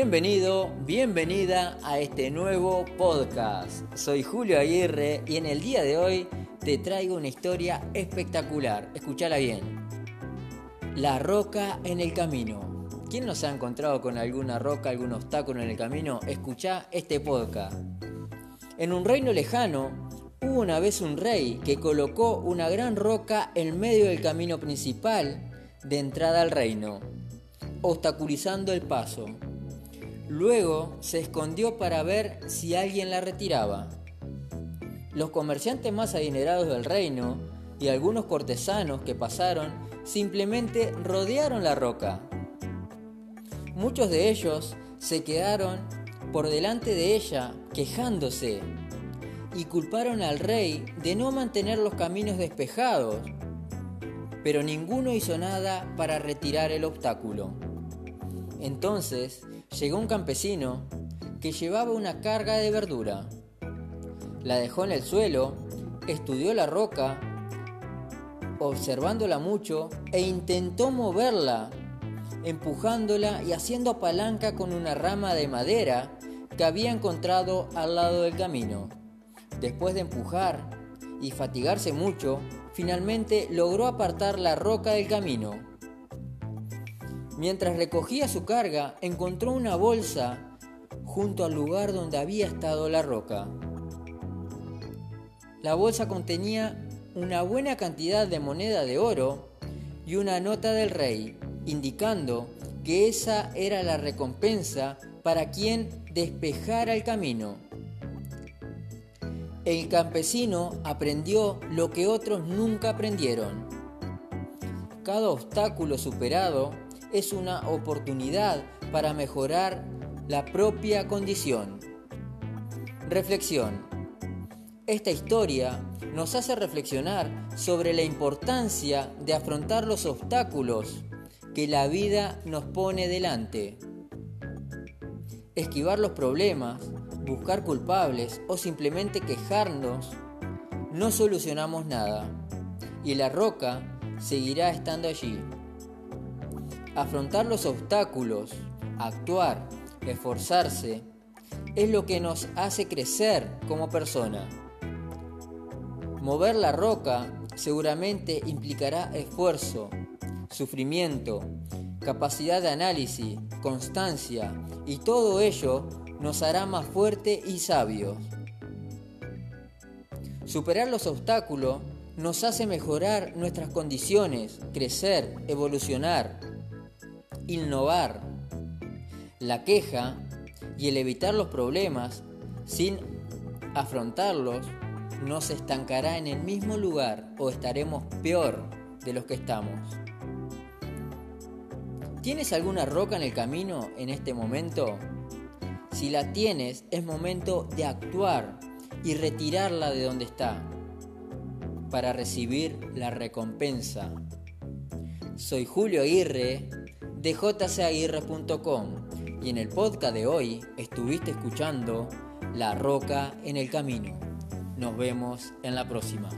Bienvenido, bienvenida a este nuevo podcast. Soy Julio Aguirre y en el día de hoy te traigo una historia espectacular. Escúchala bien. La roca en el camino. ¿Quién nos ha encontrado con alguna roca, algún obstáculo en el camino? Escucha este podcast. En un reino lejano hubo una vez un rey que colocó una gran roca en medio del camino principal de entrada al reino, obstaculizando el paso. Luego se escondió para ver si alguien la retiraba. Los comerciantes más adinerados del reino y algunos cortesanos que pasaron simplemente rodearon la roca. Muchos de ellos se quedaron por delante de ella quejándose y culparon al rey de no mantener los caminos despejados, pero ninguno hizo nada para retirar el obstáculo. Entonces llegó un campesino que llevaba una carga de verdura. La dejó en el suelo, estudió la roca, observándola mucho e intentó moverla, empujándola y haciendo palanca con una rama de madera que había encontrado al lado del camino. Después de empujar y fatigarse mucho, finalmente logró apartar la roca del camino Mientras recogía su carga, encontró una bolsa junto al lugar donde había estado la roca. La bolsa contenía una buena cantidad de moneda de oro y una nota del rey, indicando que esa era la recompensa para quien despejara el camino. El campesino aprendió lo que otros nunca aprendieron. Cada obstáculo superado es una oportunidad para mejorar la propia condición. Reflexión. Esta historia nos hace reflexionar sobre la importancia de afrontar los obstáculos que la vida nos pone delante. Esquivar los problemas, buscar culpables o simplemente quejarnos, no solucionamos nada y la roca seguirá estando allí. Afrontar los obstáculos, actuar, esforzarse, es lo que nos hace crecer como persona. Mover la roca seguramente implicará esfuerzo, sufrimiento, capacidad de análisis, constancia y todo ello nos hará más fuertes y sabios. Superar los obstáculos nos hace mejorar nuestras condiciones, crecer, evolucionar innovar. La queja y el evitar los problemas sin afrontarlos nos estancará en el mismo lugar o estaremos peor de los que estamos. ¿Tienes alguna roca en el camino en este momento? Si la tienes, es momento de actuar y retirarla de donde está para recibir la recompensa. Soy Julio Aguirre de jcaguirre.com y en el podcast de hoy estuviste escuchando La Roca en el Camino. Nos vemos en la próxima.